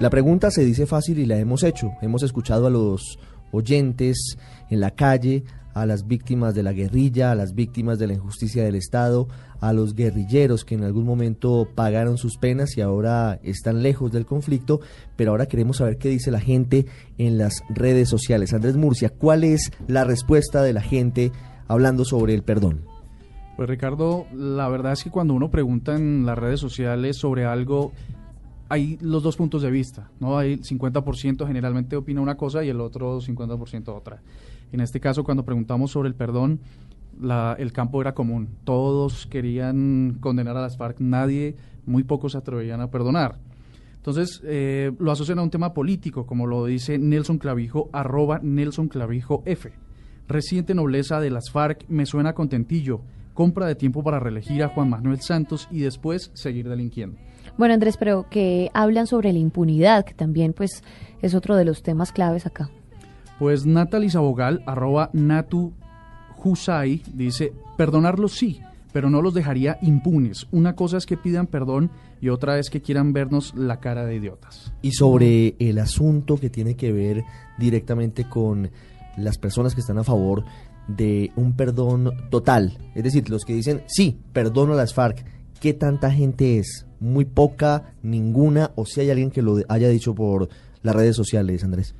La pregunta se dice fácil y la hemos hecho. Hemos escuchado a los oyentes en la calle, a las víctimas de la guerrilla, a las víctimas de la injusticia del Estado, a los guerrilleros que en algún momento pagaron sus penas y ahora están lejos del conflicto, pero ahora queremos saber qué dice la gente en las redes sociales. Andrés Murcia, ¿cuál es la respuesta de la gente hablando sobre el perdón? Pues Ricardo, la verdad es que cuando uno pregunta en las redes sociales sobre algo, hay los dos puntos de vista, ¿no? Hay 50% generalmente opina una cosa y el otro 50% otra. En este caso, cuando preguntamos sobre el perdón, el campo era común. Todos querían condenar a las FARC, nadie, muy pocos se atrevían a perdonar. Entonces, eh, lo asocian a un tema político, como lo dice Nelson Clavijo, arroba Nelson Clavijo F. Reciente nobleza de las FARC me suena contentillo compra de tiempo para reelegir a Juan Manuel Santos y después seguir delinquiendo. Bueno, Andrés, pero que hablan sobre la impunidad, que también pues es otro de los temas claves acá. Pues Natalie Sabogal, arroba Natu Husay, dice, perdonarlos sí, pero no los dejaría impunes. Una cosa es que pidan perdón y otra es que quieran vernos la cara de idiotas. Y sobre el asunto que tiene que ver directamente con las personas que están a favor de un perdón total. Es decir, los que dicen, sí, perdono a las FARC. ¿Qué tanta gente es? ¿Muy poca? ¿Ninguna? ¿O si hay alguien que lo haya dicho por las redes sociales, Andrés?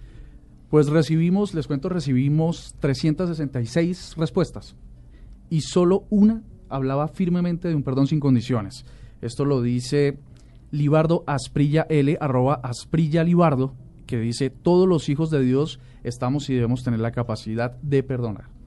Pues recibimos, les cuento, recibimos 366 respuestas y solo una hablaba firmemente de un perdón sin condiciones. Esto lo dice Libardo Asprilla L, arroba Asprilla Libardo, que dice, todos los hijos de Dios estamos y debemos tener la capacidad de perdonar.